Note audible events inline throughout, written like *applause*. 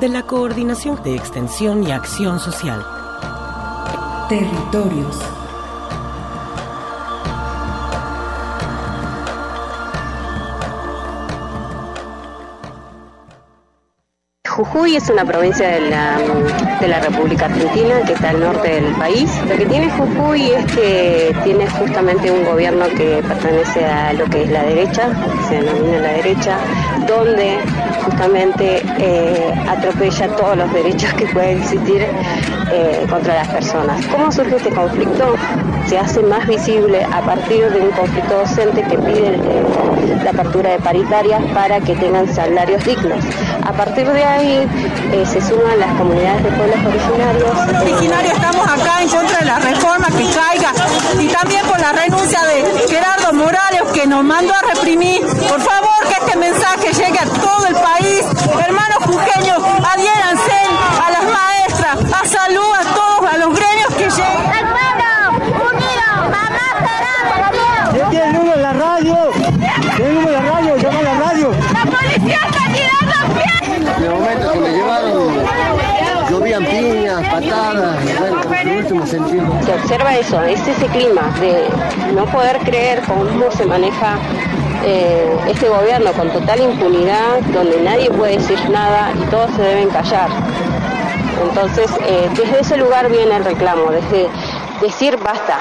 de la Coordinación de Extensión y Acción Social. Territorios. Jujuy es una provincia de la, de la República Argentina que está al norte del país. Lo que tiene Jujuy es que tiene justamente un gobierno que pertenece a lo que es la derecha, se denomina la derecha, donde justamente eh, atropella todos los derechos que pueden existir eh, contra las personas. ¿Cómo surge este conflicto? Se hace más visible a partir de un conflicto docente que pide eh, la apertura de paritarias para que tengan salarios dignos. A partir de ahí se suman las comunidades de pueblos originarios. Originarios estamos acá en contra de la reforma que caiga y también por la renuncia de Gerardo Morales que nos mandó a reprimir. Por favor, que este mensaje llegue a todo el país. Hermanos jujeños, adhiéranse a las maestras, a salud, a todos, a los gremios que lleguen. Hermano, unido, mamá, esperamos. ¿Qué tiene el número de la radio? ¿Tiene el número de la radio? Llama a la radio. La policía está tirando piedras. En el momento que me llevaron, llovían piñas, patadas, bueno, en último Se observa eso, es ese clima de no poder creer cómo se maneja eh, este gobierno con total impunidad, donde nadie puede decir nada y todos se deben callar. Entonces, eh, desde ese lugar viene el reclamo, desde decir basta.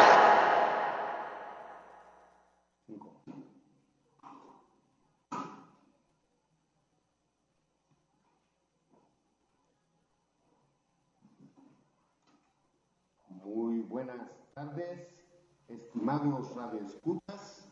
Muy buenas tardes, estimados radioescuchas.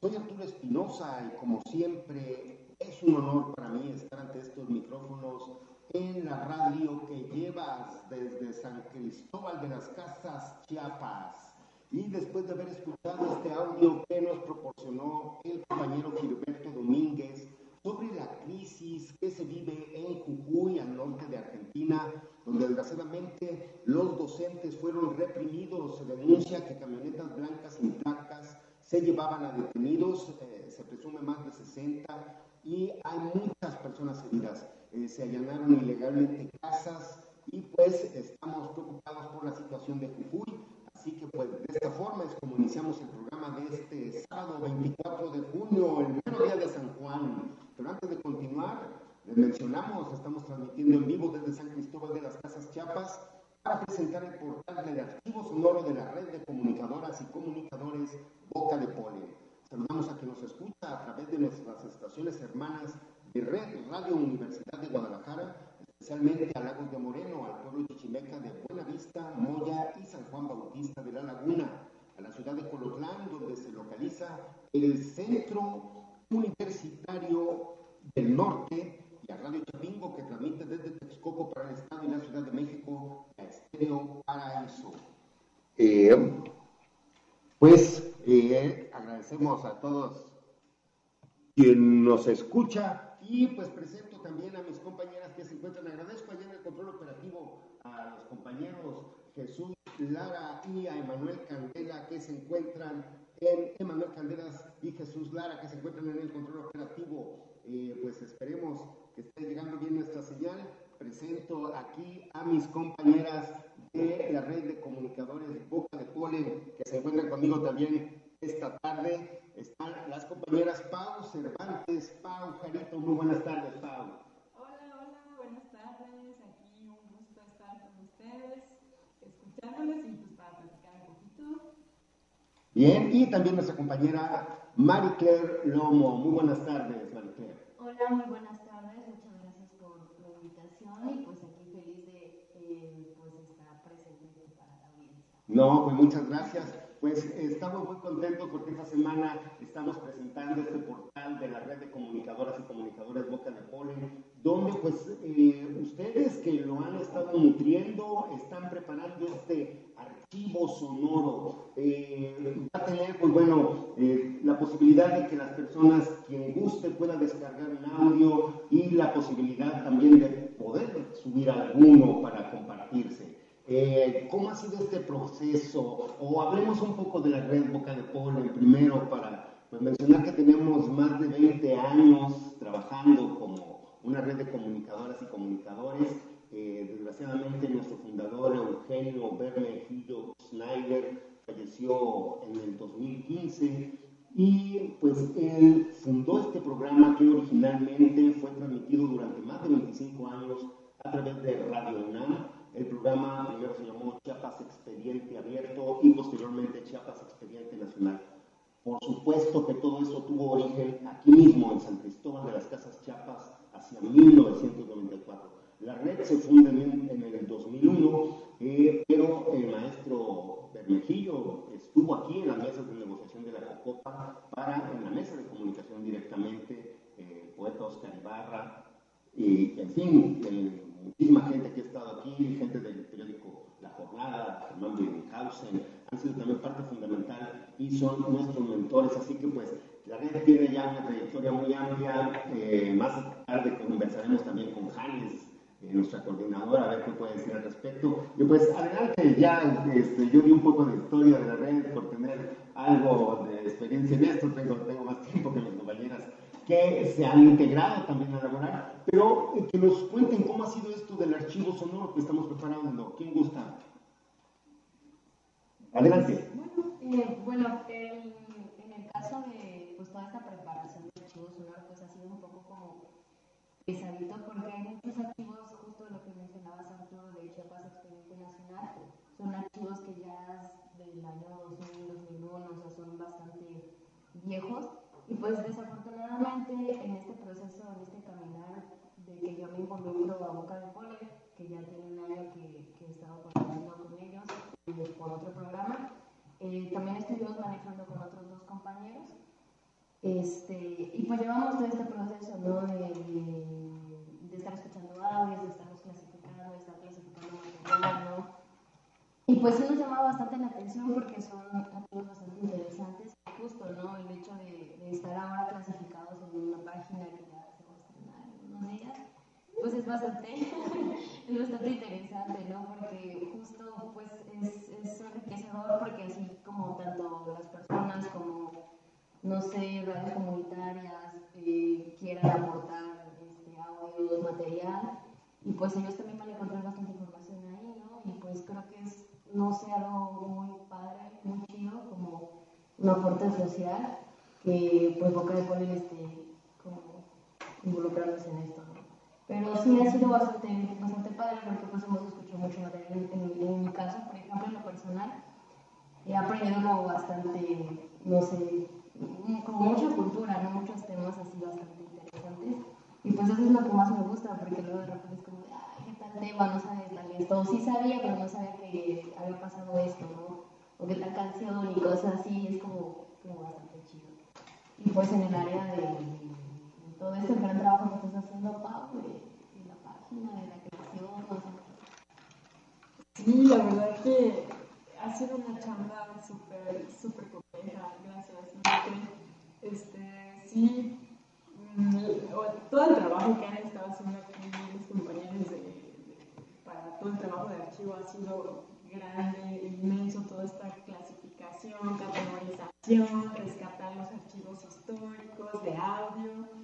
Soy Arturo Espinosa y como siempre es un honor para mí estar ante estos micrófonos en la radio que llevas desde San Cristóbal de las Casas, Chiapas. Y después de haber escuchado este audio que nos proporcionó el compañero Gilberto Domínguez sobre la crisis que se vive en Jujuy, al norte de Argentina, donde desgraciadamente los docentes fueron reprimidos, se denuncia que camionetas blancas sin placas se llevaban a detenidos, eh, se presume más de 60, y hay muchas personas heridas. Eh, se allanaron ilegalmente casas y pues estamos preocupados por la situación de Jujuy. Así que pues de esta forma es como iniciamos el programa de este sábado 24 de junio, el mero día de San Juan. Pero antes de continuar, les mencionamos, estamos transmitiendo en vivo desde San Cristóbal de las Casas Chiapas para presentar el portal de archivo sonoro de la red de comunicadoras y comunicadores Boca de Polen. Saludamos a quien nos escucha a través de nuestras estaciones hermanas de Red Radio Universidad de Guadalajara, especialmente a Lagos de Moreno, al pueblo chichimeca de Buenavista, Moya y San Juan Bautista de la Laguna, a la ciudad de Colotlán, donde se localiza el Centro Universitario del Norte, y a Radio Chapingo, que transmite desde Texcoco para el Estado y la Ciudad de México, a Estéreo Paraíso. Eh, pues eh, agradecemos a todos quien nos escucha y pues presento también a mis compañeras que se encuentran. Agradezco allá en el control operativo a los compañeros Jesús Lara y a Emanuel Candela que se encuentran en Emanuel Candelas y Jesús Lara que se encuentran en el control operativo eh, pues esperemos que esté llegando bien nuestra señal. Presento aquí a mis compañeras de la red de comunicadores de Boca de Polen, que se encuentran conmigo también esta tarde. Están las compañeras Pau Cervantes, Pau Jarito. Muy buenas tardes, Pau. Hola, hola, buenas tardes. Aquí un gusto estar con ustedes, escuchándoles y pues para platicar un poquito. Bien, y también nuestra compañera Marie Claire Lomo. Muy buenas tardes. Hola, muy buenas tardes. Muchas gracias por la invitación y pues aquí feliz de eh, pues estar presente para la audiencia. No, pues muchas gracias. Pues estamos muy contentos porque esta semana estamos presentando este portal de la red de comunicadoras y comunicadores Boca de Polen, donde pues eh, ustedes que lo han estado nutriendo están preparando este archivo sonoro. Eh, va a tener, pues bueno, eh, la posibilidad de que las personas, quien guste, pueda descargar un audio y la posibilidad también de poder subir alguno para compartirse. Eh, ¿Cómo ha sido este proceso? O hablemos un poco de la red Boca de Polen primero para pues, mencionar que tenemos más de 20 años trabajando como una red de comunicadoras y comunicadores. Desgraciadamente nuestro fundador Eugenio Bermejillo Schneider falleció en el 2015 y pues él fundó este programa que originalmente fue transmitido durante más de 25 años a través de Radio UNAM el programa primero se llamó Chiapas Expediente Abierto y posteriormente Chiapas Expediente Nacional. Por supuesto que todo eso tuvo origen aquí mismo, en San Cristóbal de las Casas Chiapas, hacia 1994. La red se funda en, el 2001, eh, pero el maestro Bermejillo estuvo aquí en las mesas de negociación de la COCOPA para, en la mesa de comunicación directamente, eh, poeta Oscar Ibarra, y en fin, el muchísima gente que ha estado aquí, gente del periódico La Jornada, Fernando Hausen, han sido también parte fundamental y son nuestros mentores, así que pues la red tiene ya una trayectoria muy amplia, eh, más tarde conversaremos también con Janes, eh, coordinadora, a ver qué puede decir al respecto. Y pues adelante, ya este, yo di un poco de historia de la red por tener algo de experiencia en esto, tengo, tengo más tiempo que mis compañeras que se han integrado también a laborar, pero que nos cuenten cómo ha sido esto del archivo sonoro que estamos preparando. ¿Quién gusta? Adelante. Bueno, eh, bueno en el caso de pues, toda esta preparación del archivo sonoro, pues ha sido un poco como pesadito porque hay muchos archivos, justo lo que mencionabas Arturo de Chiapas Expediente Nacional, son archivos que ya del año 2000, 2001, o sea, son bastante viejos y pues desafortunadamente en este proceso, en este caminar de que yo me involucro a Boca de Pole, que ya tiene un año que, que he estado colaborando con ellos eh, por otro programa, eh, también estuvimos manejando con otros dos compañeros. Este, y pues llevamos todo este proceso ¿no? de, de, estar escuchando audios, de estarlos clasificando, de estar clasificando material, ¿no? Y pues sí nos llama bastante la atención porque son archivos bastante interesantes justo, ¿no? El hecho de, de, estar ahora clasificados en una página que ya se va a estrenar en unos días, pues es bastante, *laughs* es bastante interesante, ¿no? Porque justo, pues, es, es enriquecedor porque así como tanto las personas como, no sé, radios comunitarias eh, quieran aportar este, audio, material, y pues ellos también van a encontrar bastante información ahí, ¿no? Y pues creo que es, no sé, algo muy padre, muy chido, como un aporte social que pues Boca de Polen esté como involucrándose en esto. ¿no? Pero sí ha sido bastante, bastante padre porque pues hemos escuchado mucho material en, en, mi caso, por ejemplo, en lo personal. He aprendido como bastante, no sé, como mucha cultura, ¿no? muchos temas así bastante interesantes. Y pues eso es lo que más me gusta, porque luego de repente es como, ay, qué tal tema, no sabes tal esto. O sí sabía, pero no sabía que había pasado esto, ¿no? o que tal canción y cosas así, es como, como bastante chido. Y pues en el área de, todo este gran trabajo que estás haciendo, Pau, de, la página, de la creación, o sea. Sí, la verdad que ha sido una chamba súper, súper compleja, gracias. Este, sí, mm, todo el trabajo que han estado haciendo aquí mis compañeros de, para todo el trabajo de archivo ha sido grande, inmenso, toda esta clasificación, categorización, rescatar los archivos históricos de audio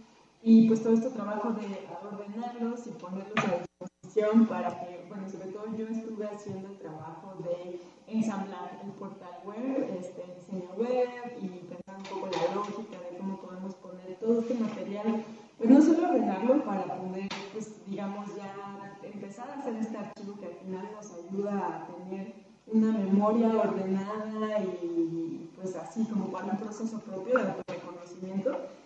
y pues todo este trabajo de ordenarlos y ponerlos a disposición para que, bueno, sobre todo yo estuve haciendo el trabajo de ensamblar el portal web, este diseño web y pensar un poco la lógica de cómo podemos poner todo este material, pues no solo ordenarlo para poder, pues digamos ya empezar a hacer este archivo que al final nos ayuda a tener una memoria ordenada y pues así como para un proceso propio de autorreconocimiento, pero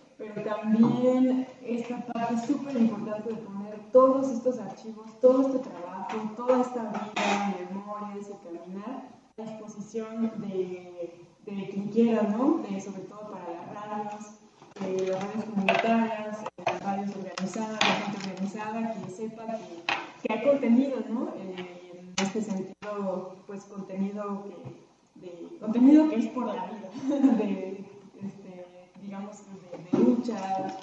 también esta parte súper importante de poner todos estos archivos, todo este trabajo, toda esta vida, memorias y caminar a disposición de, de quien quiera, ¿no? Sobre todo para las radios, las radios comunitarias, las radios organizadas, la gente organizada, que sepa que, hay contenido, ¿no? En este sentido, pues contenido que, de, contenido que es por la vida, *laughs* este, digamos, de, de lucha,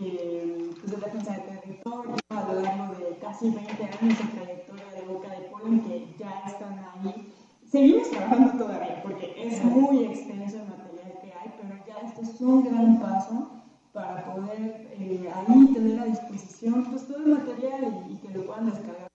eh, pues de defensa de territorio, a lo largo de casi 20 años de trayectoria de Boca de Polen, que ya están ahí. Seguimos trabajando todavía, porque es muy extenso el material que hay, pero ya esto es un gran paso para poder eh, ahí tener a disposición pues, todo el material y, y que lo puedan descargar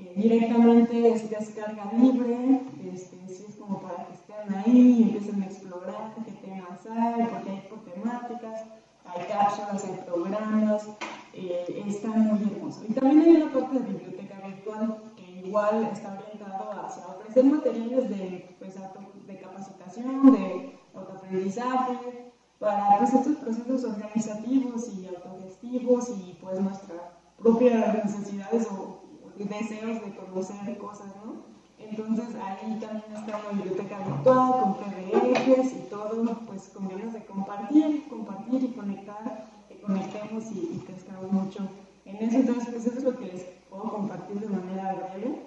eh, directamente es descarga libre, este, si es como para que estén ahí y empiecen a explorar qué temas hay, porque hay hay cápsulas, hay programas, eh, está muy hermoso. Y también hay una parte de biblioteca virtual que igual está orientado hacia ofrecer materiales de, pues, de capacitación, de autoaprendizaje, para pues, estos procesos organizativos y autogestivos y pues nuestras propias necesidades o deseos de conocer cosas, ¿no? Entonces ahí también está una biblioteca virtual con PDFs y todo, pues con ganas de compartir y conectar, que conectemos y, y crezcamos mucho en eso. Entonces, pues eso es lo que les puedo compartir de manera breve.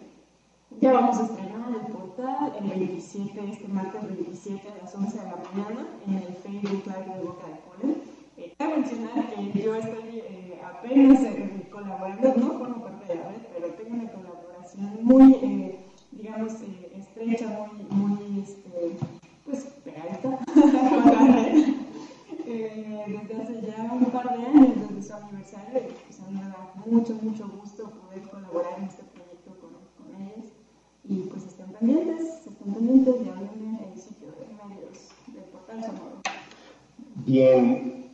Ya vamos a estrenar el portal el 27, este martes 27 a las 11 de la mañana en el Facebook Live de Boca de Polen. Eh, mencionar que yo estoy eh, apenas eh, colaborando, no formo parte de la red, pero tengo una colaboración muy, eh, digamos, eh, estrecha, muy, muy este, pues, pegadita con la red. Eh, desde hace ya un par de años, desde su aniversario, y pues a mí me da mucho, mucho gusto poder colaborar en este proyecto con, con ellos. Y pues estén pendientes, estén pendientes y háblenme el sitio de medios del portal sonoro. Bien,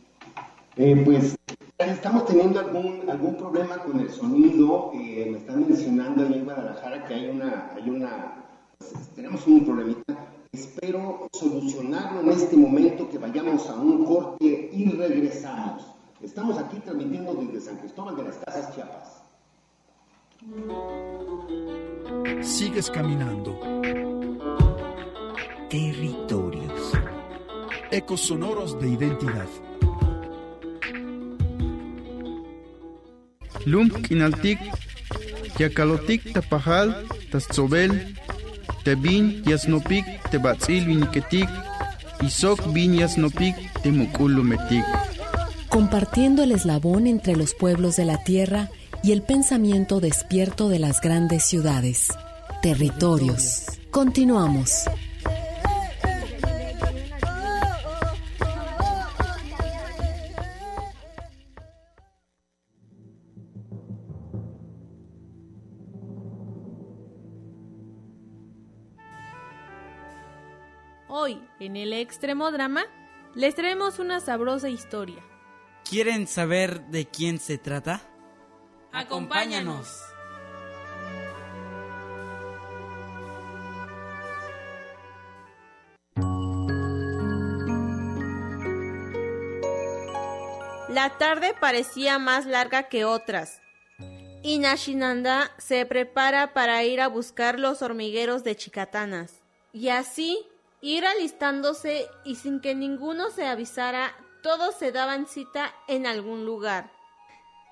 eh, pues estamos teniendo algún, algún problema con el sonido. Eh, me están mencionando ahí en Guadalajara que hay una, hay una, pues, tenemos un problemita. Espero solucionarlo en este momento, que vayamos a un corte y regresamos. Estamos aquí transmitiendo desde San Cristóbal de las Casas, Chiapas. Sigues caminando. Territorios. Ecos sonoros de identidad. Lump kinaltik, yakalotik tapajal, tatzobel, tebin yasnopik, tebatzil viniketik, isok bin yasnopik, temukulumetik. Compartiendo el eslabón entre los pueblos de la tierra y el pensamiento despierto de las grandes ciudades. Territorios. Continuamos. En el extremo drama, les traemos una sabrosa historia. ¿Quieren saber de quién se trata? Acompáñanos. La tarde parecía más larga que otras. Y Nashinanda se prepara para ir a buscar los hormigueros de chicatanas. Y así ir alistándose y sin que ninguno se avisara, todos se daban cita en algún lugar.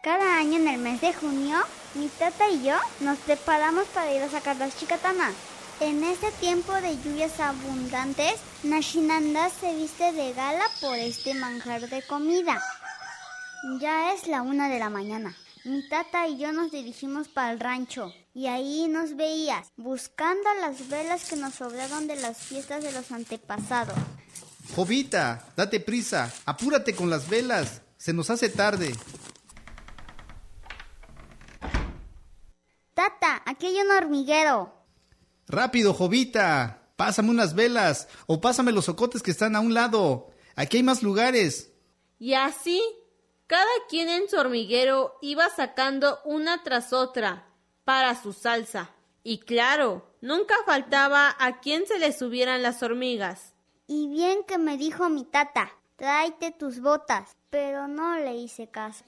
Cada año en el mes de junio, mi tata y yo nos preparamos para ir a sacar las chicatanas. En este tiempo de lluvias abundantes, Nashinanda se viste de gala por este manjar de comida. Ya es la una de la mañana. Mi tata y yo nos dirigimos para el rancho y ahí nos veías buscando las velas que nos sobraron de las fiestas de los antepasados. Jovita, date prisa, apúrate con las velas, se nos hace tarde. Tata, aquí hay un hormiguero. Rápido, Jovita, pásame unas velas o pásame los socotes que están a un lado. Aquí hay más lugares. Y así, cada quien en su hormiguero iba sacando una tras otra para su salsa. Y claro, nunca faltaba a quien se le subieran las hormigas. Y bien que me dijo mi tata, tráete tus botas, pero no le hice caso.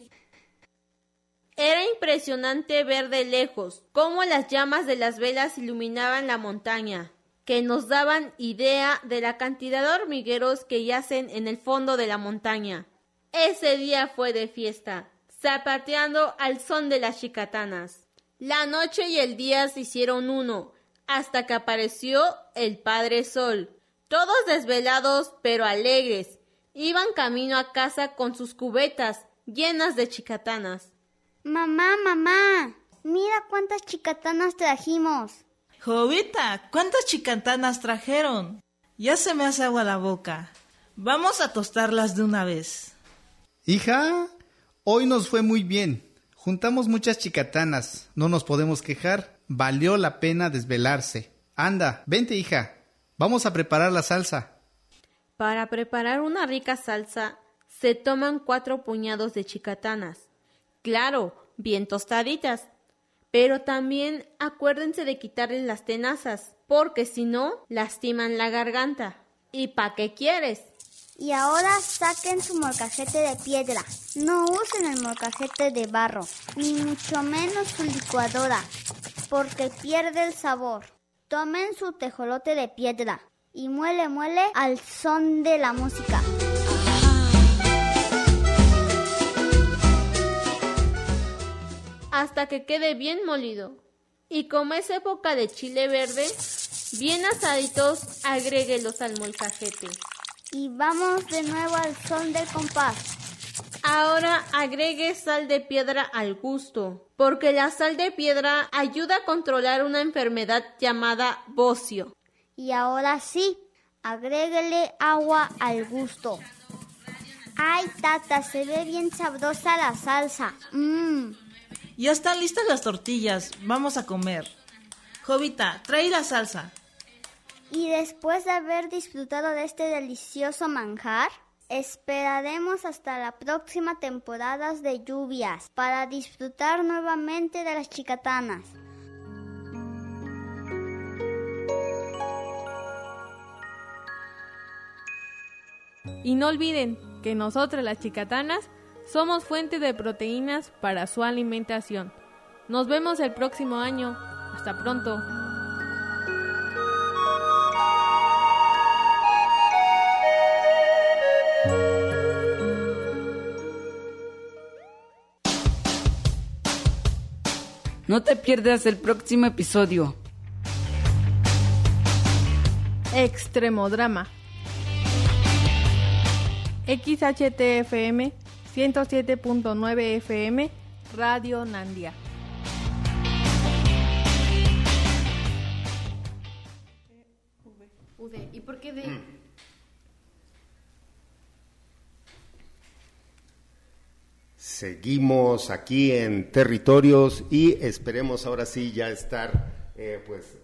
Era impresionante ver de lejos cómo las llamas de las velas iluminaban la montaña, que nos daban idea de la cantidad de hormigueros que yacen en el fondo de la montaña. Ese día fue de fiesta, zapateando al son de las chicatanas. La noche y el día se hicieron uno, hasta que apareció el Padre Sol. Todos desvelados pero alegres, iban camino a casa con sus cubetas llenas de chicatanas. Mamá, mamá, mira cuántas chicatanas trajimos. Jovita, ¿cuántas chicatanas trajeron? Ya se me hace agua la boca. Vamos a tostarlas de una vez. Hija, hoy nos fue muy bien. Juntamos muchas chicatanas. No nos podemos quejar. Valió la pena desvelarse. Anda, vente, hija. Vamos a preparar la salsa. Para preparar una rica salsa, se toman cuatro puñados de chicatanas. Claro, bien tostaditas. Pero también acuérdense de quitarles las tenazas, porque si no, lastiman la garganta. ¿Y pa' qué quieres? Y ahora saquen su molcajete de piedra. No usen el molcajete de barro, ni mucho menos su licuadora, porque pierde el sabor. Tomen su tejolote de piedra y muele, muele al son de la música. hasta que quede bien molido. Y como es época de chile verde, bien asaditos, agréguelos al molcajete. Y vamos de nuevo al son del compás. Ahora agregue sal de piedra al gusto, porque la sal de piedra ayuda a controlar una enfermedad llamada bocio. Y ahora sí, agréguele agua al gusto. Ay, tata, se ve bien sabrosa la salsa. Mmm. Ya están listas las tortillas. Vamos a comer. Jovita, trae la salsa. Y después de haber disfrutado de este delicioso manjar, esperaremos hasta la próxima temporada de lluvias para disfrutar nuevamente de las chicatanas. Y no olviden que nosotros las chicatanas somos fuente de proteínas para su alimentación. Nos vemos el próximo año. Hasta pronto. No te pierdas el próximo episodio. Extremodrama. XHTFM 107.9 FM, Radio Nandia. ¿Y por qué de...? Seguimos aquí en territorios y esperemos ahora sí ya estar, eh, pues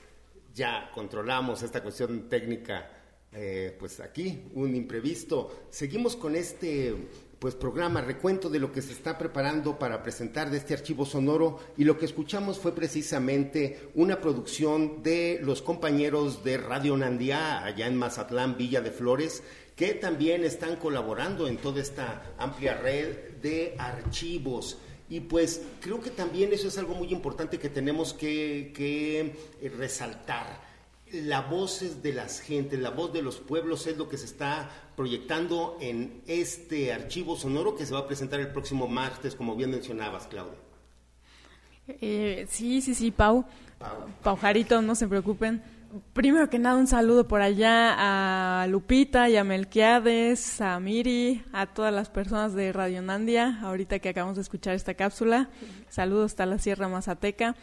ya controlamos esta cuestión técnica, eh, pues aquí, un imprevisto. Seguimos con este pues programa, recuento de lo que se está preparando para presentar de este archivo sonoro y lo que escuchamos fue precisamente una producción de los compañeros de Radio Nandía allá en Mazatlán, Villa de Flores, que también están colaborando en toda esta amplia red de archivos. Y pues creo que también eso es algo muy importante que tenemos que, que eh, resaltar la voz de las gentes, la voz de los pueblos es lo que se está proyectando en este archivo sonoro que se va a presentar el próximo martes, como bien mencionabas, Claudia. Eh, sí, sí, sí, Pau. Pau. Jarito, no se preocupen. Primero que nada, un saludo por allá a Lupita y a Melquiades, a Miri, a todas las personas de Radionandia, ahorita que acabamos de escuchar esta cápsula. Saludos hasta la Sierra Mazateca.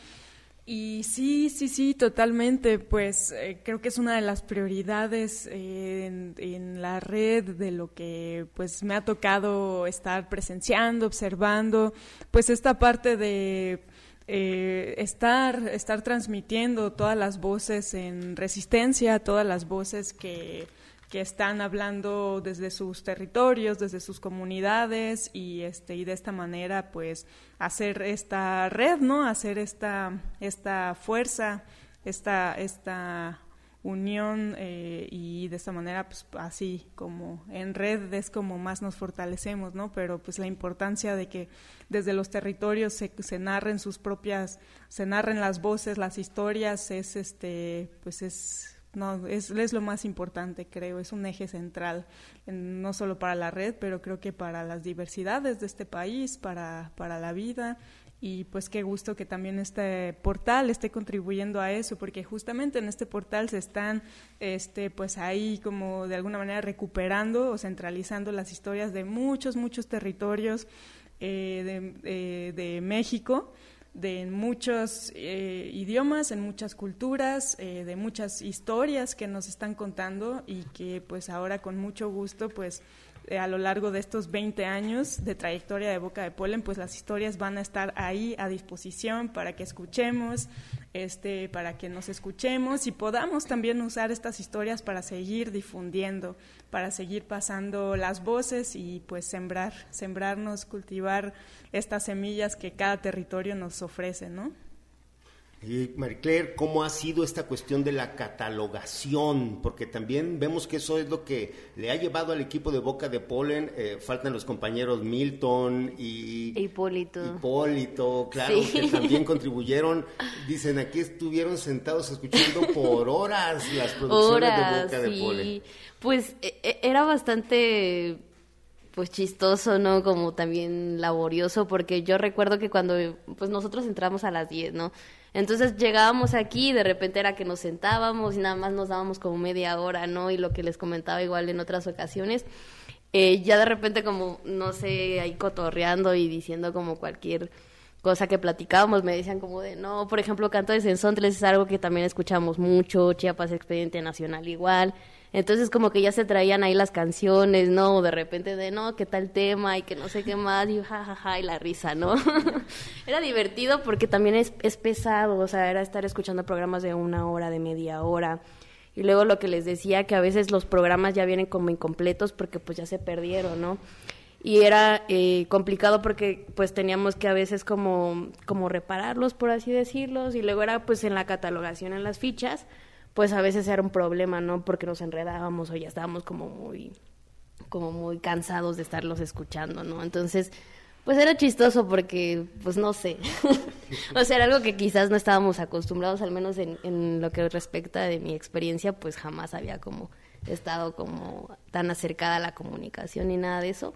Y sí, sí, sí, totalmente. Pues eh, creo que es una de las prioridades en, en, la red de lo que pues me ha tocado estar presenciando, observando, pues esta parte de eh, estar, estar transmitiendo todas las voces en resistencia, todas las voces que que están hablando desde sus territorios, desde sus comunidades y este y de esta manera pues hacer esta red, ¿no? Hacer esta esta fuerza, esta esta unión eh, y de esta manera pues así como en red es como más nos fortalecemos no pero pues la importancia de que desde los territorios se, se narren sus propias se narren las voces las historias es este pues es no, es, es, lo más importante, creo, es un eje central, en, no solo para la red, pero creo que para las diversidades de este país, para, para la vida y pues qué gusto que también este portal esté contribuyendo a eso porque justamente en este portal se están este pues ahí como de alguna manera recuperando o centralizando las historias de muchos muchos territorios eh, de, eh, de, México de muchos eh, idiomas, en muchas culturas, eh, de muchas historias que nos están contando y que pues ahora con mucho gusto pues eh, a lo largo de estos 20 años de trayectoria de Boca de Polen, pues las historias van a estar ahí a disposición para que escuchemos, este, para que nos escuchemos y podamos también usar estas historias para seguir difundiendo, para seguir pasando las voces y pues sembrar, sembrarnos, cultivar estas semillas que cada territorio nos ofrece, ¿no? Y Marie ¿cómo ha sido esta cuestión de la catalogación? Porque también vemos que eso es lo que le ha llevado al equipo de Boca de Polen. Eh, faltan los compañeros Milton y Hipólito. Hipólito, claro, que también contribuyeron. Dicen, aquí estuvieron sentados escuchando por horas las producciones de Boca de Polen. Pues e, e, era bastante pues chistoso, ¿no? Como también laborioso, porque yo recuerdo que cuando pues nosotros entramos a las 10, ¿no? Entonces llegábamos aquí y de repente era que nos sentábamos y nada más nos dábamos como media hora, ¿no? Y lo que les comentaba igual en otras ocasiones, eh, ya de repente como, no sé, ahí cotorreando y diciendo como cualquier cosa que platicábamos, me decían como de, no, por ejemplo, Canto de Sensontles es algo que también escuchamos mucho, Chiapas Expediente Nacional igual, entonces como que ya se traían ahí las canciones, ¿no? De repente de, no, qué tal tema y que no sé qué más y jajaja ja, ja, y la risa, ¿no? *laughs* era divertido porque también es, es pesado, o sea, era estar escuchando programas de una hora, de media hora. Y luego lo que les decía, que a veces los programas ya vienen como incompletos porque pues ya se perdieron, ¿no? y era eh, complicado porque pues teníamos que a veces como como repararlos por así decirlos y luego era pues en la catalogación en las fichas pues a veces era un problema, ¿no? Porque nos enredábamos o ya estábamos como muy, como muy cansados de estarlos escuchando, ¿no? Entonces, pues era chistoso porque, pues no sé, *laughs* o sea, era algo que quizás no estábamos acostumbrados, al menos en, en lo que respecta de mi experiencia, pues jamás había como estado como tan acercada a la comunicación ni nada de eso.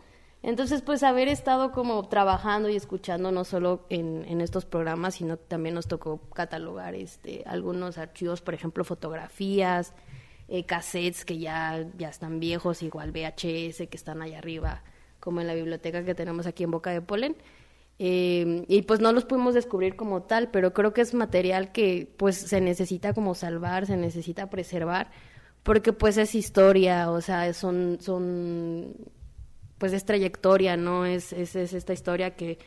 Entonces, pues haber estado como trabajando y escuchando no solo en, estos programas, sino también nos tocó catalogar este, algunos archivos, por ejemplo, fotografías, eh, cassettes que ya, ya están viejos, igual VHS que están allá arriba, como en la biblioteca que tenemos aquí en Boca de Polen. Eh, y pues no los pudimos descubrir como tal, pero creo que es material que pues se necesita como salvar, se necesita preservar, porque pues es historia, o sea, son, son pues es trayectoria, ¿no? Es, es, esta historia que,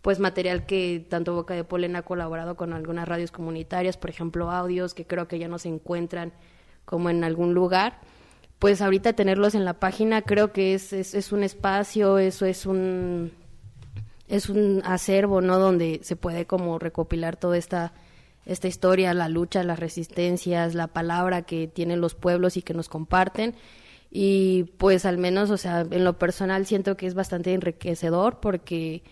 pues material que tanto Boca de Polen ha colaborado con algunas radios comunitarias, por ejemplo, audios que creo que ya no se encuentran como en algún lugar. Pues ahorita tenerlos en la página creo que es, es, es un espacio, eso es un es un acervo, ¿no? Donde se puede como recopilar toda esta esta historia, la lucha, las resistencias, la palabra que tienen los pueblos y que nos comparten y pues al menos, o sea, en lo personal siento que es bastante enriquecedor porque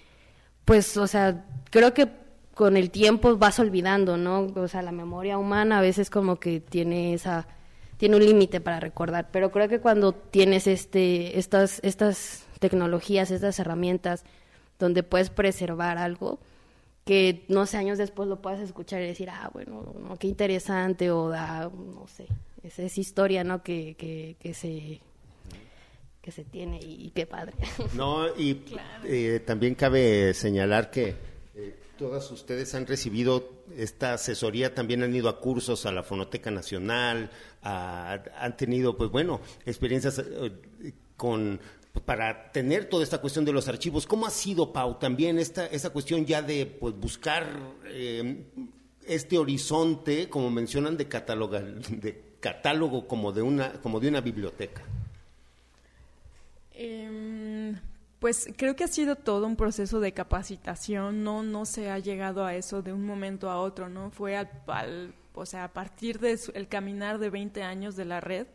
pues, o sea, creo que con el tiempo vas olvidando, ¿no? O sea, la memoria humana a veces como que tiene esa tiene un límite para recordar, pero creo que cuando tienes este estas estas tecnologías, estas herramientas donde puedes preservar algo que no sé años después lo puedas escuchar y decir, ah, bueno, no, qué interesante o da, no sé, esa es historia, ¿no? Que, que, que se que se tiene y, qué padre. *laughs* No, y eh, también cabe señalar que eh, todas ustedes han recibido esta asesoría, también han ido a cursos a la Fonoteca Nacional, han tenido, pues bueno, experiencias eh, con para tener toda esta cuestión de los archivos. ¿Cómo ha sido, Pau, también esta, esta cuestión ya de pues, buscar este horizonte, como mencionan, de, catalogar, de catálogo como de una, como de una biblioteca? Em, Pues creo que ha sido todo un proceso de capacitación, no, no se ha llegado a eso de un momento a otro, ¿no? Fue al, o sea, a partir del el caminar de 20 años de la red,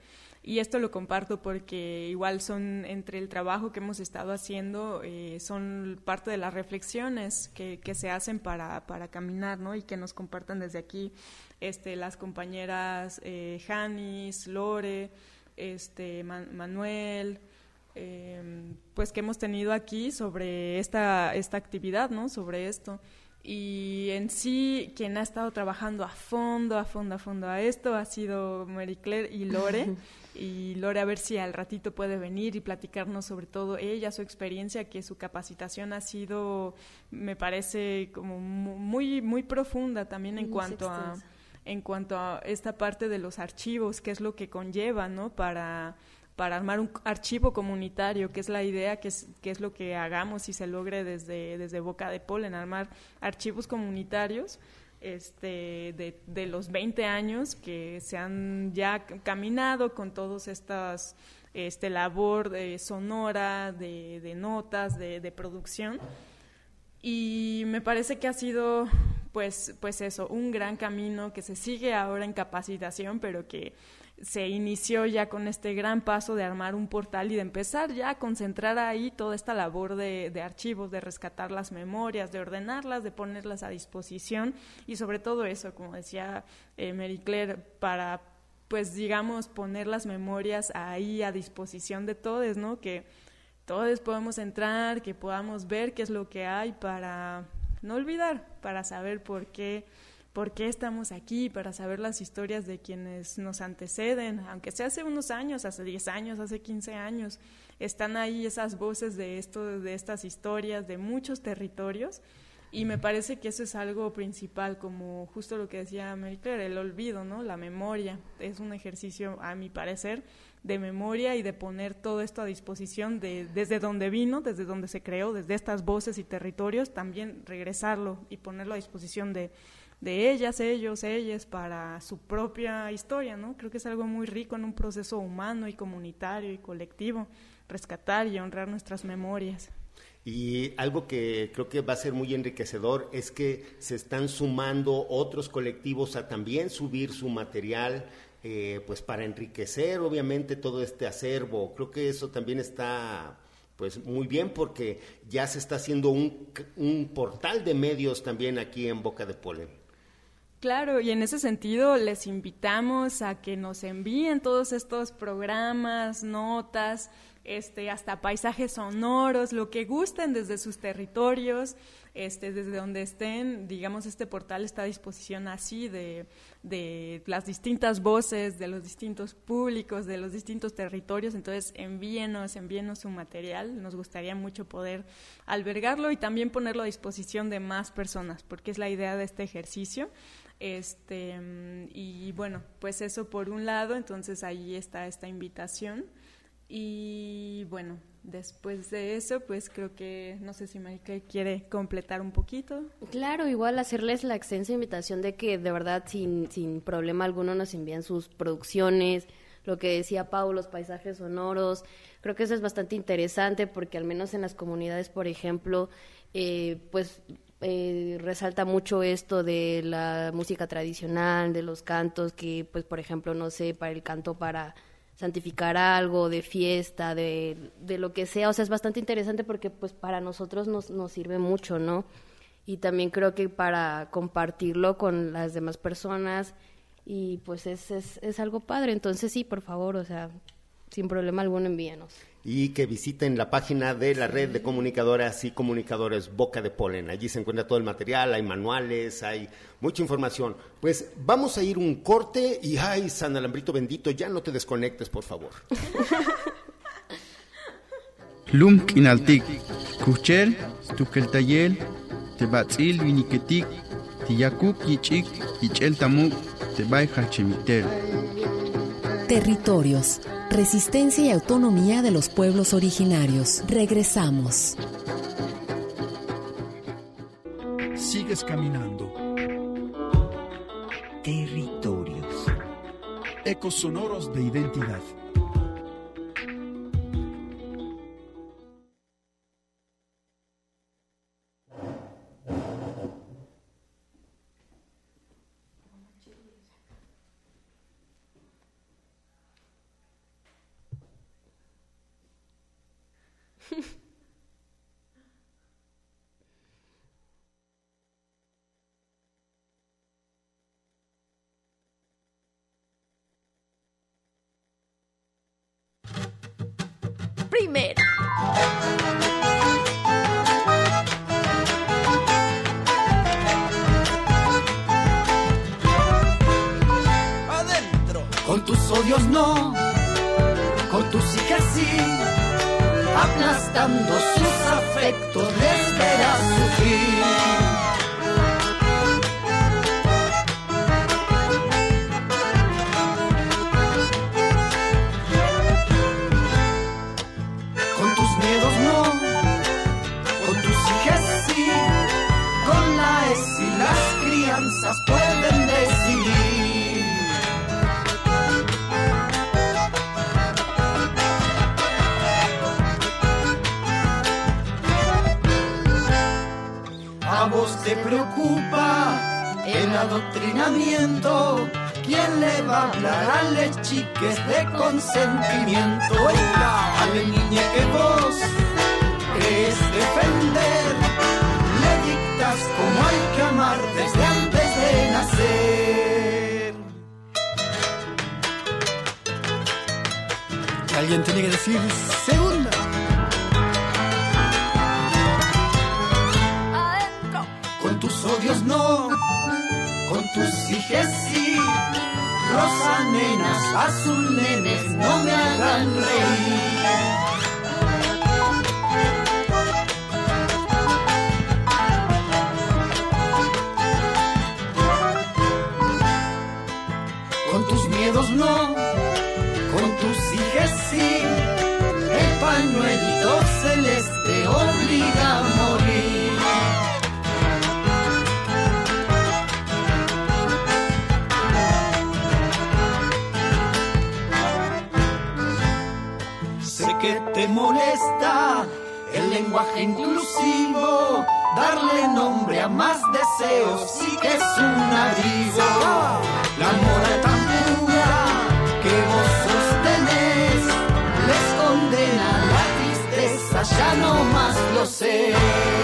y esto lo comparto porque igual son entre el trabajo que hemos estado haciendo, eh, son parte de las reflexiones que, que se hacen para, para, caminar, ¿no? Y que nos compartan desde aquí este, las compañeras eh, Janis, Lore, este, Manuel, eh, pues que hemos tenido aquí sobre esta, esta actividad, ¿no? Sobre esto. Y en sí, quien ha estado trabajando a fondo, a fondo, a fondo a esto ha sido Mary Claire y Lore. *laughs* y Lore, a ver si al ratito puede venir y platicarnos sobre todo ella, su experiencia, que su capacitación ha sido, me parece, como muy, muy profunda también en cuanto a en cuanto a esta parte de los archivos, qué es lo que conlleva, ¿no? Para para armar un archivo comunitario, que es la idea, que es, que es lo que hagamos y se logre desde, desde Boca de Polen, armar archivos comunitarios este, de, de los 20 años que se han ya caminado con todas estas este, labor de sonora, de, notas, de, de producción. Y me parece que ha sido, pues, pues eso, un gran camino que se sigue ahora en capacitación, pero que se inició ya con este gran paso de armar un portal y de empezar ya a concentrar ahí toda esta labor de, archivos, de rescatar las memorias, de ordenarlas, de ponerlas a disposición y sobre todo eso, como decía eh, Mary Claire, para pues digamos poner las memorias ahí a disposición de todos, ¿no? Que todos podemos entrar, que podamos ver qué es lo que hay para no olvidar, para saber por qué por qué estamos aquí, para saber las historias de quienes nos anteceden, aunque sea hace unos años, hace 10 años, hace 15 años, están ahí esas voces de esto, de estas historias de muchos territorios y me parece que eso es algo principal, como justo lo que decía Mary Claire, el olvido, ¿no? La memoria es un ejercicio, a mi parecer, de memoria y de poner todo esto a disposición de desde donde vino, desde donde se creó, desde estas voces y territorios, también regresarlo y ponerlo a disposición de de ellas, ellos, ellas para su propia historia, ¿no? Creo que es algo muy rico en un proceso humano y comunitario y colectivo, rescatar y honrar nuestras memorias. Y algo que creo que va a ser muy enriquecedor es que se están sumando otros colectivos a también subir su material, eh, pues para enriquecer obviamente todo este acervo. Creo que eso también está pues muy bien porque ya se está haciendo un, un portal de medios también aquí en Boca de Polen. Claro, y en ese sentido les invitamos a que nos envíen todos estos programas, notas, este, hasta paisajes sonoros, lo que gusten desde sus territorios, este, desde donde estén, digamos, este portal está a disposición así de, de las distintas voces, de los distintos públicos, de los distintos territorios, entonces envíenos, envíenos su material, nos gustaría mucho poder albergarlo y también ponerlo a disposición de más personas, porque es la idea de este ejercicio. Este, y bueno, pues eso por un lado, entonces ahí está esta invitación. Y bueno, después de eso, pues creo que, no sé si Marica quiere completar un poquito. Claro, igual hacerles la extensa invitación de que de verdad sin, sin problema alguno nos envíen sus producciones, lo que decía Pau, los paisajes sonoros. Creo que eso es bastante interesante porque al menos en las comunidades, por ejemplo, eh, pues eh, resalta mucho esto de la música tradicional, de los cantos, que pues por ejemplo, no sé, para el canto para santificar algo, de fiesta, de, de lo que sea, o sea, es bastante interesante porque pues para nosotros nos, nos sirve mucho, ¿no? Y también creo que para compartirlo con las demás personas y pues es, es, es algo padre, entonces sí, por favor, o sea, sin problema alguno envíanos y que visiten la página de la red de comunicadoras y comunicadores Boca de Polen. Allí se encuentra todo el material, hay manuales, hay mucha información. Pues vamos a ir un corte y ay, San Alambrito bendito, ya no te desconectes, por favor. *laughs* Lum kinaltik, kuchel, tukeltayel, tebatzil viniketik, tiyakuk yichik, yichel tamuk, hachemitel. Territorios Resistencia y autonomía de los pueblos originarios. Regresamos. Sigues caminando. Territorios. Ecos sonoros de identidad. Hay que amar desde antes de nacer. Alguien tiene que decir segunda. Con tus odios no, con tus hijas sí. Rosa nenas, azul nenes, no me hagan reír. Te molesta el lenguaje inclusivo, darle nombre a más deseos sí que es un abrigo. La moral tan pura que vos sostenés les condena la tristeza, ya no más lo sé.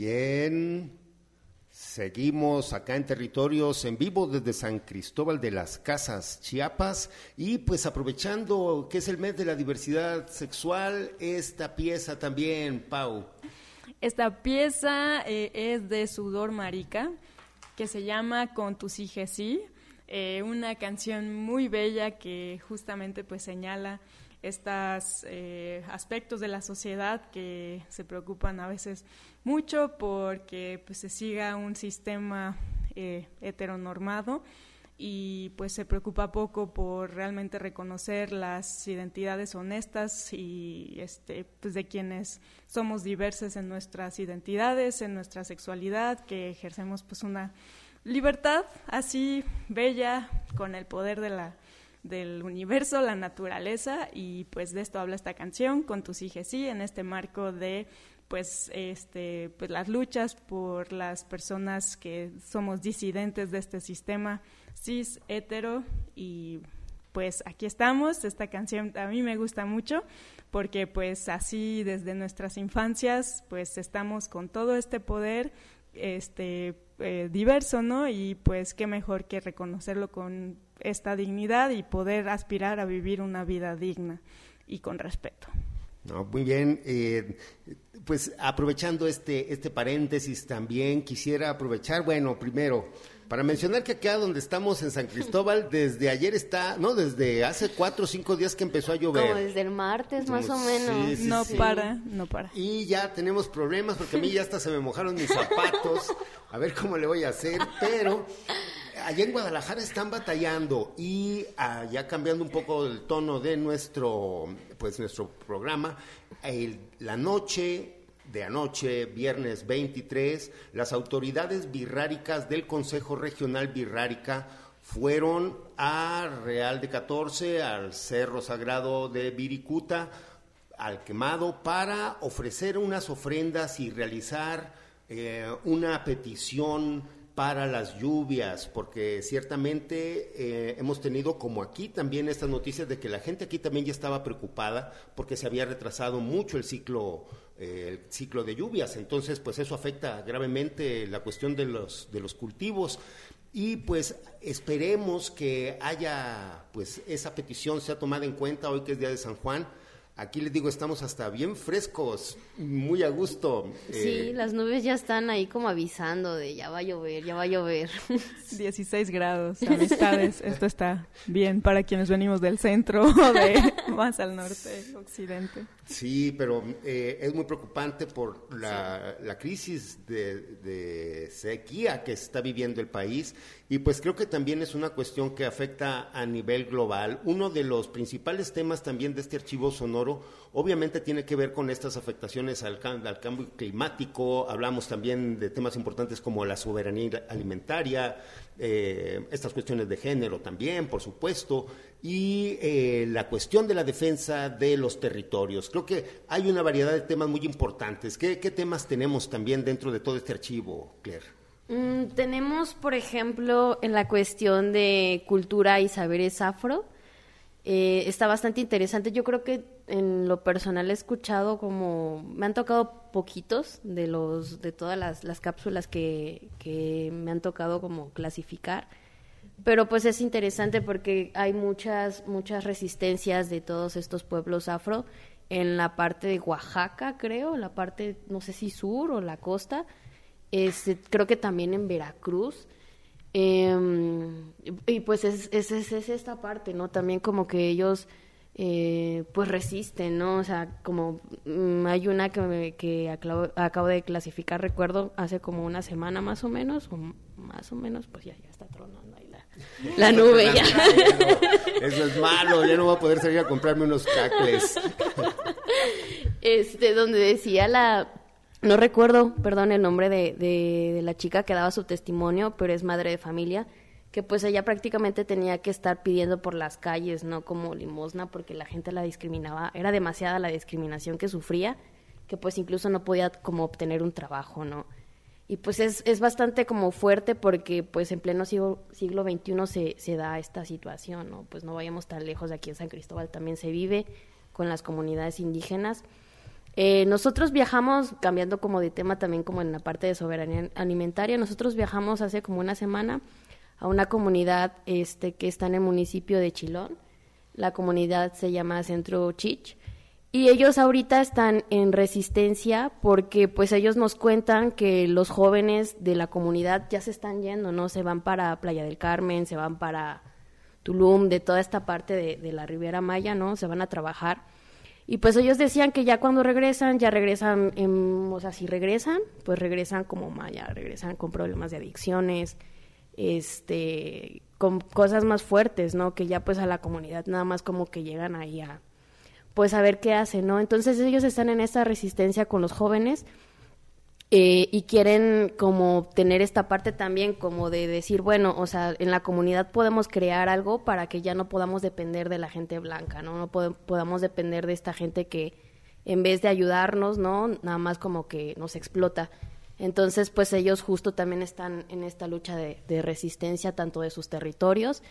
Bien, seguimos acá en territorios en vivo desde San Cristóbal de las Casas, Chiapas, y pues aprovechando que es el mes de la diversidad sexual, esta pieza también, Pau. Esta pieza eh, es de Sudor Marica, que se llama Con tus hijes sí, eh, una canción muy bella que justamente pues señala estos eh, aspectos de la sociedad que se preocupan a veces mucho porque pues, se siga un sistema eh, heteronormado y pues se preocupa poco por realmente reconocer las identidades honestas y este pues de quienes somos diversos en nuestras identidades, en nuestra sexualidad, que ejercemos pues una libertad así bella con el poder de la del universo, la naturaleza. Y pues de esto habla esta canción con tus hijos sí en este marco de pues este pues las luchas por las personas que somos disidentes de este sistema cis hetero y pues aquí estamos esta canción a mí me gusta mucho porque pues así desde nuestras infancias pues estamos con todo este poder este eh, diverso no y pues qué mejor que reconocerlo con esta dignidad y poder aspirar a vivir una vida digna y con respeto. No, muy bien, eh, pues aprovechando este, este paréntesis también quisiera aprovechar, bueno, primero, para mencionar que acá donde estamos en San Cristóbal, *laughs* desde ayer está, no, desde hace cuatro o cinco días que empezó a llover. Como desde el martes más o menos. Sí, sí, no sí. para, no para. Y ya tenemos problemas porque a mí ya hasta se me mojaron mis zapatos. A ver cómo le voy a hacer, pero allá en Guadalajara están batallando y ah, ya cambiando un poco el tono de nuestro, pues nuestro programa, el- la noche de anoche, viernes 23, las autoridades birráricas del Consejo Regional Birrárica fueron a Real de 14, al Cerro Sagrado de Viricuta, al quemado para ofrecer unas ofrendas y realizar eh, una petición para las lluvias, porque ciertamente eh, hemos tenido como aquí también estas noticias de que la gente aquí también ya estaba preocupada porque se había retrasado mucho el ciclo eh, el ciclo de lluvias, entonces pues eso afecta gravemente la cuestión de los de los cultivos. Y pues esperemos que haya pues esa petición sea tomada en cuenta hoy que es día de San Juan Aquí les digo, estamos hasta bien frescos, muy a gusto. Sí, eh, las nubes ya están ahí como avisando de ya va a llover, ya va a llover. *laughs* 16 grados, amistades. Esto está bien para quienes venimos del centro o de *laughs* más al norte, occidente. Sí, pero eh, es muy preocupante por la, la crisis de, de, sequía que está viviendo el país y pues creo que también es una cuestión que afecta a nivel global. Uno de los principales temas también de este archivo sonoro obviamente tiene que ver con estas afectaciones al, al cambio climático, hablamos también de temas importantes como la soberanía alimentaria, eh, estas cuestiones de género también, por supuesto, y eh, la cuestión de la defensa de los territorios. Creo que hay una variedad de temas muy importantes. ¿Qué, temas tenemos también dentro de todo este archivo, Claire? Mm, tenemos, por ejemplo, en la cuestión de cultura y saberes afro, eh, está bastante interesante. Yo creo que en lo personal he escuchado como me han tocado poquitos de los de todas las, cápsulas que, que, me han tocado como clasificar. Pero pues es interesante porque hay muchas muchas resistencias de todos estos pueblos afro en la parte de Oaxaca, creo, la parte no sé si sur o la costa. Este, creo que también en Veracruz Em, y pues es, es, es, esta parte, ¿no? También como que ellos eh, pues resisten, ¿no? O sea, como mm, hay una que, que acabo, de clasificar, recuerdo, hace como una semana más o menos, o más o menos, pues ya, ya está tronando ahí la, la nube ya. *laughs* Eso es malo, ya no voy a poder salir a comprarme unos cacles. *laughs* Este, donde decía la no recuerdo, perdón, el nombre de, de, la chica que daba su testimonio, pero es madre de familia, que pues ella prácticamente tenía que estar pidiendo por las calles, no como limosna, porque la gente la discriminaba, era demasiada la discriminación que sufría, que pues incluso no podía como obtener un trabajo, ¿no? Y pues es, es bastante como fuerte porque pues en pleno siglo, siglo XXI se, se da esta situación, ¿no? Pues no vayamos tan lejos de aquí en San Cristóbal, también se vive con las comunidades indígenas eh, nosotros viajamos, cambiando como de tema también como en la parte de soberanía alimentaria, nosotros viajamos hace como una semana a una comunidad este, que está en el municipio de Chilón. La comunidad se llama Centro Chich. Y ellos ahorita están en resistencia porque pues ellos nos cuentan que los jóvenes de la comunidad ya se están yendo, ¿no? Se van para Playa del Carmen, se van para Tulum, de toda esta parte de, de la Riviera Maya, ¿no? Se van a trabajar y pues ellos decían que ya cuando regresan, ya regresan, o sea, si regresan, pues regresan como maya, regresan con problemas de adicciones, este, con cosas más fuertes, ¿no? Que ya pues a la comunidad nada más como que llegan ahí a, pues a ver qué hacen, ¿no? Entonces ellos están en esta resistencia con los jóvenes eh, y quieren como tener esta parte también como de decir, bueno, o sea, en la comunidad podemos crear algo para que ya no podamos depender de la gente blanca, ¿no? No podamos depender de esta gente que en vez de ayudarnos, ¿no? Nada más como que nos explota. Entonces, pues ellos justo también están en esta lucha de resistencia tanto de sus territorios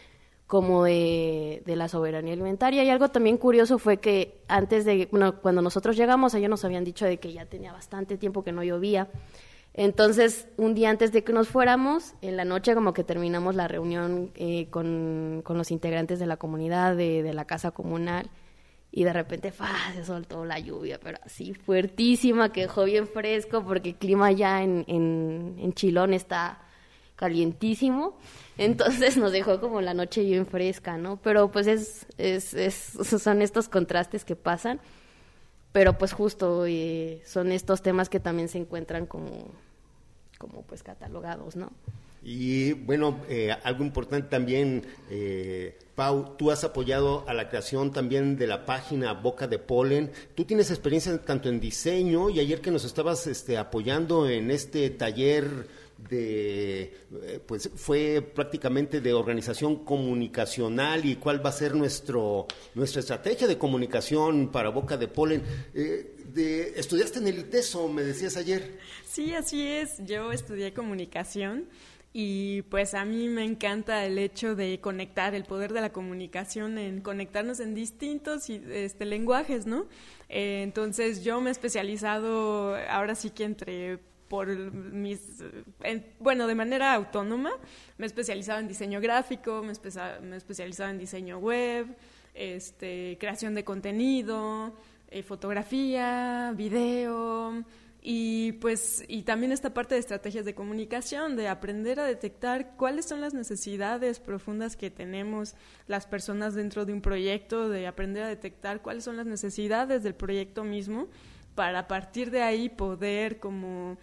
como de, la soberanía alimentaria. Y algo también curioso fue que antes de, bueno, cuando nosotros llegamos, ellos nos habían dicho de que ya tenía bastante tiempo que no llovía. Entonces, un día antes de que nos fuéramos, en la noche como que terminamos la reunión eh, con, con, los integrantes de la comunidad, de, de la casa comunal, y de repente se soltó la lluvia, pero así fuertísima, que dejó bien fresco, porque el clima ya en, en, en Chilón está calientísimo. Entonces nos dejó como la noche bien fresca, ¿no? Pero pues es, es, es son estos contrastes que pasan, pero pues justo eh, son estos temas que también se encuentran como, como pues catalogados, ¿no? Y bueno, eh, algo importante también, eh, Pau, tú has apoyado a la creación también de la página Boca de Polen. Tú tienes experiencia tanto en diseño y ayer que nos estabas este, apoyando en este taller de, eh, pues fue prácticamente de organización comunicacional y cuál va a ser nuestro, nuestra estrategia de comunicación para Boca de Polen. Eh, estudiaste en el ITESO, me decías ayer. Sí, así es. Yo estudié comunicación y pues a mí me encanta el hecho de conectar, el poder de la comunicación en conectarnos en distintos este, lenguajes, ¿no? Eh, entonces yo me he especializado ahora sí que entre por mis, bueno, de manera autónoma, me he especializado en diseño gráfico, me, me he especializado en diseño web, este, creación de contenido, eh, fotografía, video, y pues y también esta parte de estrategias de comunicación, de aprender a detectar cuáles son las necesidades profundas que tenemos las personas dentro de un proyecto, de aprender a detectar cuáles son las necesidades del proyecto mismo para a partir de ahí poder como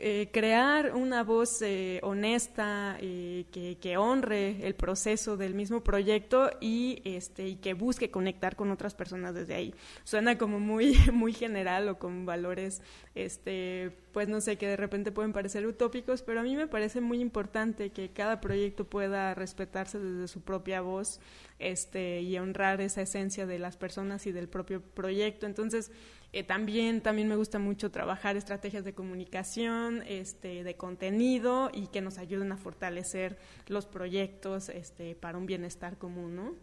eh, crear una voz eh, honesta eh, que, que, honre el proceso del mismo proyecto y este y que busque conectar con otras personas desde ahí. Suena como muy *laughs* muy general o con valores este pues no sé que de repente pueden parecer utópicos pero a mí me parece muy importante que cada proyecto pueda respetarse desde su propia voz este y honrar esa esencia de las personas y del propio proyecto. Entonces eh, también, también me gusta mucho trabajar estrategias de comunicación, este, de contenido y que nos ayuden a fortalecer los proyectos este, para un bienestar común, ¿no?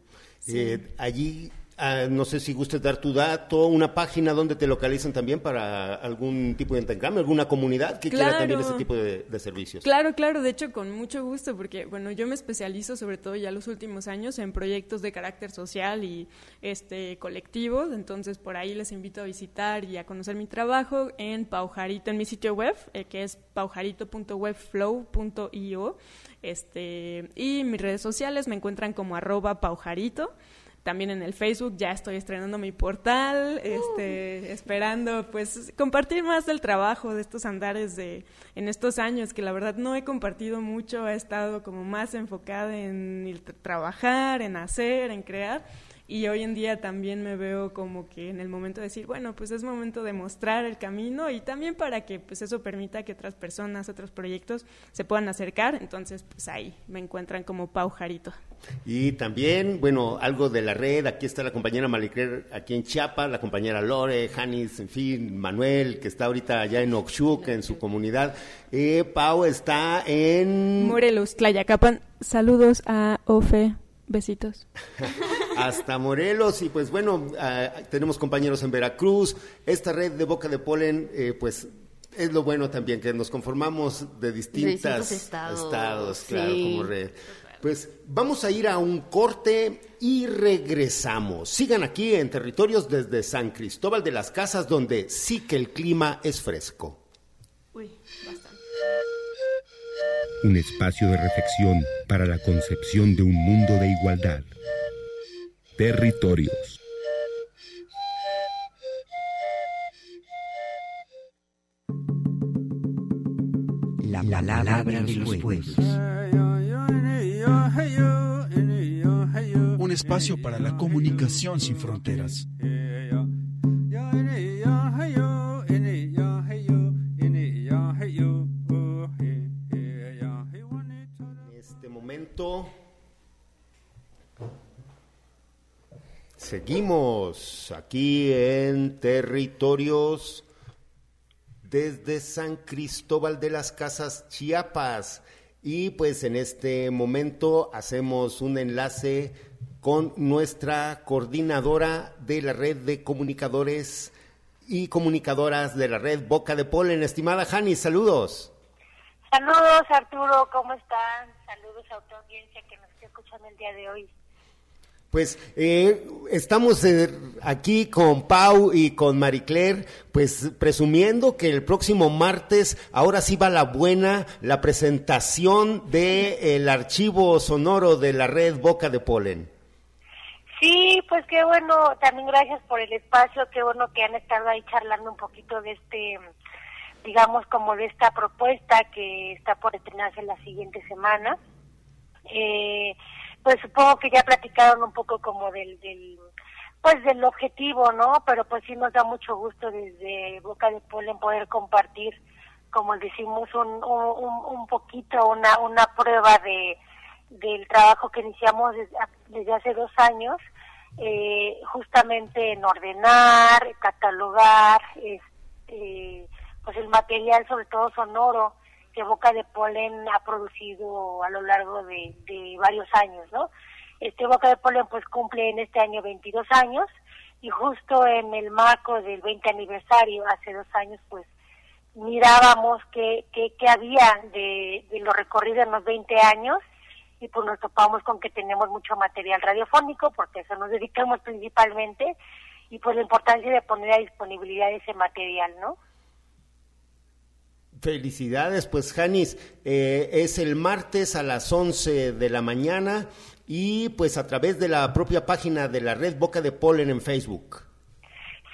Eh, allí Ah, no sé si gustes dar tu dato, una página donde te localizan también para algún tipo de intercambio, alguna comunidad que quiera también ese tipo de, servicios. Claro, claro, de hecho con mucho gusto, porque bueno, yo me especializo sobre todo ya los últimos años en proyectos de carácter social y este colectivos, entonces por ahí les invito a visitar y a conocer mi trabajo en Paujarito, en mi sitio web, eh, que es paujarito.webflow.io, este, y mis redes sociales me encuentran como arroba paujarito. También en el Facebook ya estoy estrenando mi portal, este, esperando pues compartir más del trabajo de estos andares de en estos años que la verdad no he compartido mucho, he estado como más enfocada en trabajar, en hacer, en crear y hoy en día también me veo como que en el momento de decir, bueno, pues es momento de mostrar el camino y también para que pues eso permita que otras personas, otros proyectos se puedan acercar, entonces pues ahí me encuentran como Pau Jarito. Y también, bueno, algo de la red, aquí está la compañera Malicrer aquí en Chiapas, la compañera Lore, Janis, en fin, Manuel, que está ahorita allá en Oxuc, en su comunidad. Eh, Pau está en... Morelos, Tlayacapan. Saludos a Ofe. Besitos. Hasta Morelos y pues bueno, ah, tenemos compañeros en Veracruz. Esta red de Boca de Polen, eh, pues es lo bueno también que nos conformamos de distintos estados, claro, como red. Pues vamos a ir a un corte y regresamos. Sigan aquí en territorios desde San Cristóbal de las Casas, donde sí que el clima es fresco. Uy, un espacio de reflexión para la concepción de un mundo de igualdad. Territorios. La palabra de los pueblos. Un espacio para la comunicación sin fronteras. Seguimos aquí en territorios desde San Cristóbal de las Casas, Chiapas. Y pues en este momento hacemos un enlace con nuestra coordinadora de la red de comunicadores y comunicadoras de la red Boca de Polen. Estimada Jani, saludos. Saludos Arturo, ¿cómo están? Saludos a tu audiencia que nos está escuchando el día de hoy. Pues eh, estamos eh, aquí con Pau y con Marie pues presumiendo que el próximo martes, ahora sí va la buena, la presentación del archivo sonoro de la red Boca de Polen. Sí, pues qué bueno, también gracias por el espacio, qué bueno que han estado ahí charlando un poquito de este, digamos, como de esta propuesta que está por estrenarse la siguiente semana. Eh, pues supongo que ya platicaron un poco como del, del pues del objetivo, ¿no? Pero pues sí nos da mucho gusto desde Boca de Polen poder compartir como decimos, un, un, un poquito, una, una prueba de del trabajo que iniciamos desde, desde hace dos años, eh, justamente en ordenar, catalogar, este, pues el material, sobre todo sonoro, que Boca de Polen ha producido a lo largo de, de varios años, ¿no? Este Boca de Polen pues cumple en este año 22 años y justo en el marco del 20 aniversario, hace dos años, pues mirábamos qué, qué, qué había de, de lo recorrido en los 20 años y pues nos topamos con que tenemos mucho material radiofónico, porque eso nos dedicamos principalmente, y pues la importancia de poner a disponibilidad ese material, ¿no? Felicidades, pues Janis, eh, es el martes a las 11 de la mañana y pues a través de la propia página de la red Boca de Polen en Facebook.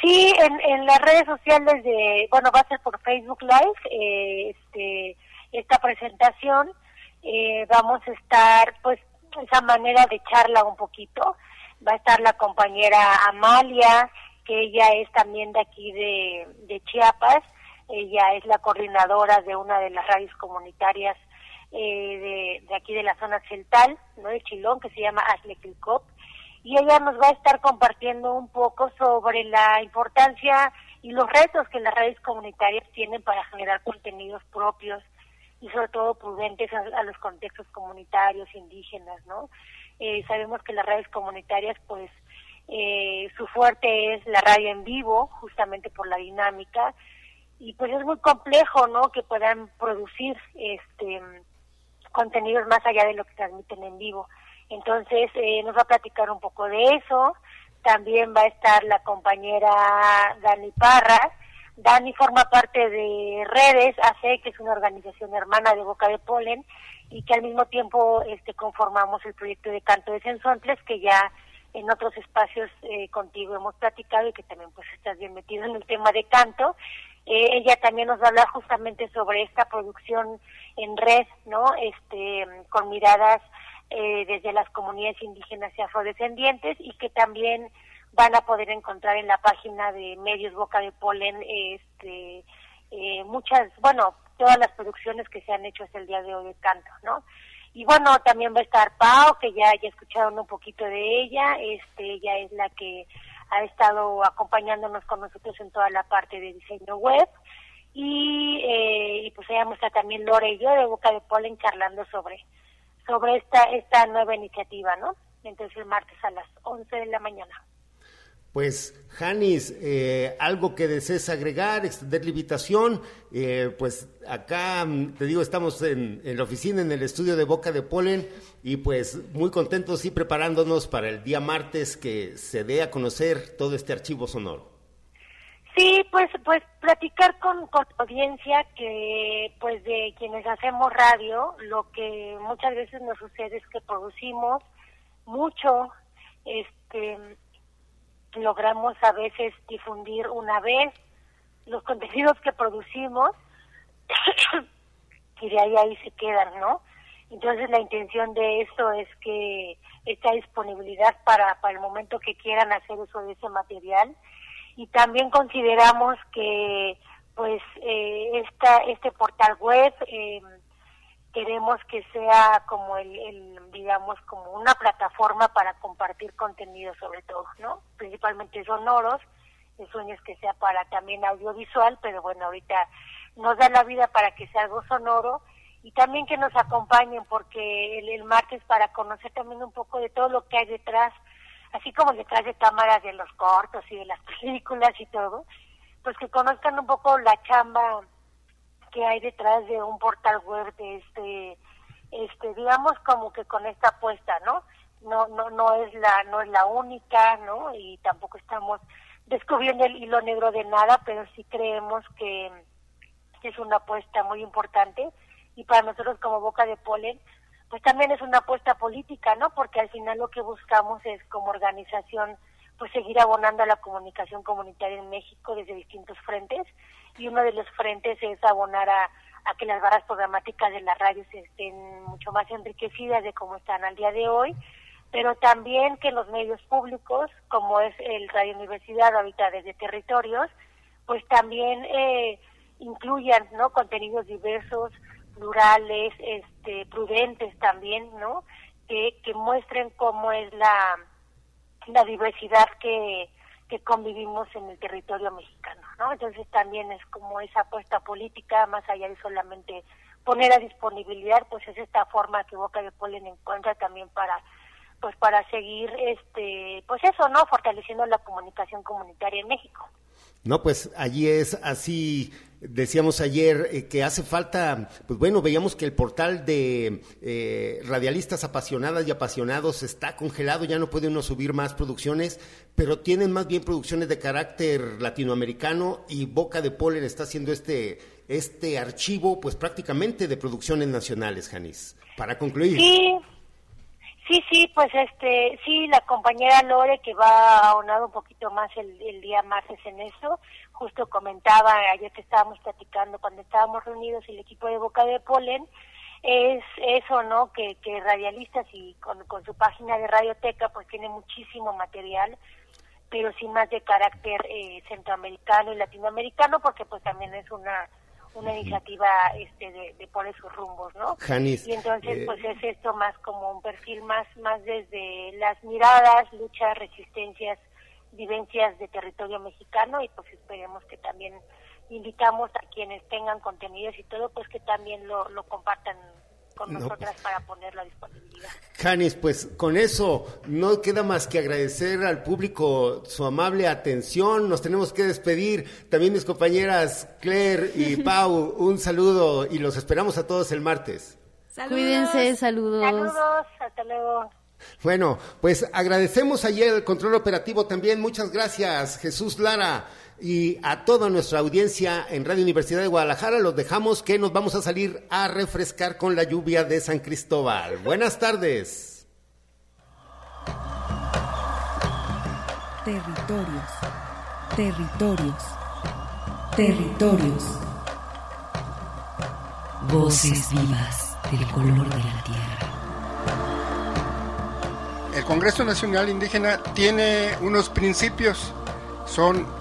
Sí, en, en las redes sociales de, bueno, va a ser por Facebook Live, eh, este, esta presentación, eh, vamos a estar, pues, esa manera de charla un poquito, va a estar la compañera Amalia, que ella es también de aquí de, de Chiapas, ella es la coordinadora de una de las radios comunitarias eh, de, de, aquí de la zona central, ¿no? de Chilón, que se llama Asleclicop, y ella nos va a estar compartiendo un poco sobre la importancia y los retos que las radios comunitarias tienen para generar contenidos propios y sobre todo prudentes a, los contextos comunitarios, indígenas, ¿no? Eh, sabemos que las radios comunitarias, pues, eh, su fuerte es la radio en vivo, justamente por la dinámica, y pues es muy complejo, ¿no? Que puedan producir este contenidos más allá de lo que transmiten en vivo. Entonces, eh, nos va a platicar un poco de eso. También va a estar la compañera Dani Parras. Dani forma parte de Redes AC, que es una organización hermana de Boca de Polen, y que al mismo tiempo este, conformamos el proyecto de Canto de Sensontles, que ya en otros espacios eh, contigo hemos platicado y que también pues estás bien metido en el tema de canto. Ella también nos va a hablar justamente sobre esta producción en red, ¿no? Este, con miradas eh, desde las comunidades indígenas y afrodescendientes y que también van a poder encontrar en la página de Medios Boca de Polen este, eh, muchas, bueno, todas las producciones que se han hecho hasta el día de hoy de canto, ¿no? Y bueno, también va a estar Pau, que ya, ya escucharon un poquito de ella, este, ella es la que ha estado acompañándonos con nosotros en toda la parte de diseño web. Y, eh, y pues allá está también Lore y yo de Boca de Polen charlando sobre, sobre esta, esta nueva iniciativa, ¿no? Entonces el martes a las 11 de la mañana. Pues, Janis, eh, algo que desees agregar, extender la invitación, eh, pues acá, mm, te digo, estamos en, en, la oficina, en el estudio de Boca de Polen, y pues muy contentos y preparándonos para el día martes que se dé a conocer todo este archivo sonoro. Sí, pues, pues platicar con, con audiencia que, pues de quienes hacemos radio, lo que muchas veces nos sucede es que producimos mucho, este logramos a veces difundir una vez los contenidos que producimos *coughs* y de ahí ahí se quedan, ¿no? Entonces la intención de esto es que esta disponibilidad para, para el momento que quieran hacer uso de ese material y también consideramos que pues eh, esta, este portal web eh, queremos que sea como el, el, digamos como una plataforma para compartir contenido sobre todo no principalmente sonoros el sueño es que sea para también audiovisual pero bueno ahorita nos da la vida para que sea algo sonoro y también que nos acompañen porque el, el martes para conocer también un poco de todo lo que hay detrás así como detrás de cámaras de los cortos y de las *laughs* películas y todo pues que conozcan un poco la chamba que hay detrás de un portal web de este este digamos como que con esta apuesta no no no no es la no es la única no y tampoco estamos descubriendo el hilo negro de nada pero sí creemos que, que es una apuesta muy importante. Y para nosotros como boca de polen pues también es una apuesta política no porque al final lo que buscamos es como organización pues seguir abonando a la comunicación comunitaria en México desde distintos frentes y uno de los frentes es abonar a, que las barras programáticas de las radios estén mucho más enriquecidas de cómo están al día de hoy, pero también que los medios públicos, como es el Radio Universidad ahorita desde territorios, pues también eh, incluyan, ¿no? Contenidos diversos, plurales, este, prudentes también, ¿no? Que, que muestren cómo es la, la diversidad que, que convivimos en el territorio mexicano, ¿no? Entonces también es como esa apuesta política, más allá de solamente poner a disponibilidad, pues es esta forma que Boca de Polen encuentra también para pues para seguir este pues eso, ¿no? fortaleciendo la comunicación comunitaria en México. No, pues allí es así, decíamos ayer eh, que hace falta, pues bueno, veíamos que el portal de eh, radialistas apasionadas y apasionados está congelado, ya no puede uno subir más producciones, pero tienen más bien producciones de carácter latinoamericano y Boca de Polen está haciendo este, este archivo, pues prácticamente de producciones nacionales, Janis. Para concluir. Sí, sí, pues este, sí, la compañera Lore que va aunado un poquito más el, el día martes en eso, justo comentaba ayer que estábamos platicando cuando estábamos reunidos el equipo de Boca de Polen, es eso, ¿no? Que, que Radialistas y con, con su página de Radioteca pues tiene muchísimo material, pero sí más de carácter eh, centroamericano y latinoamericano porque pues también es una una iniciativa este de, de por esos rumbos, ¿no? Janis, y entonces eh, pues es esto más como un perfil más más desde las miradas, luchas, resistencias, vivencias de territorio mexicano y pues esperemos que también invitamos a quienes tengan contenidos y todo pues que también lo, lo compartan con No, nosotras para ponerlo a disponibilidad. Janis, pues con eso no queda más que agradecer al público su amable atención. Nos tenemos que despedir. También mis compañeras Claire y *laughs* Pau, un saludo y los esperamos a todos el martes. Cuídense, saludos. Saludos, hasta luego. Bueno, pues agradecemos ayer el control operativo también. Muchas gracias, Jesús Lara. Y a toda nuestra audiencia en Radio Universidad de Guadalajara los dejamos que nos vamos a salir a refrescar con la lluvia de San Cristóbal. Buenas tardes. Territorios. Territorios. Territorios. Voces vivas del color de la tierra. El Congreso Nacional Indígena tiene unos principios, son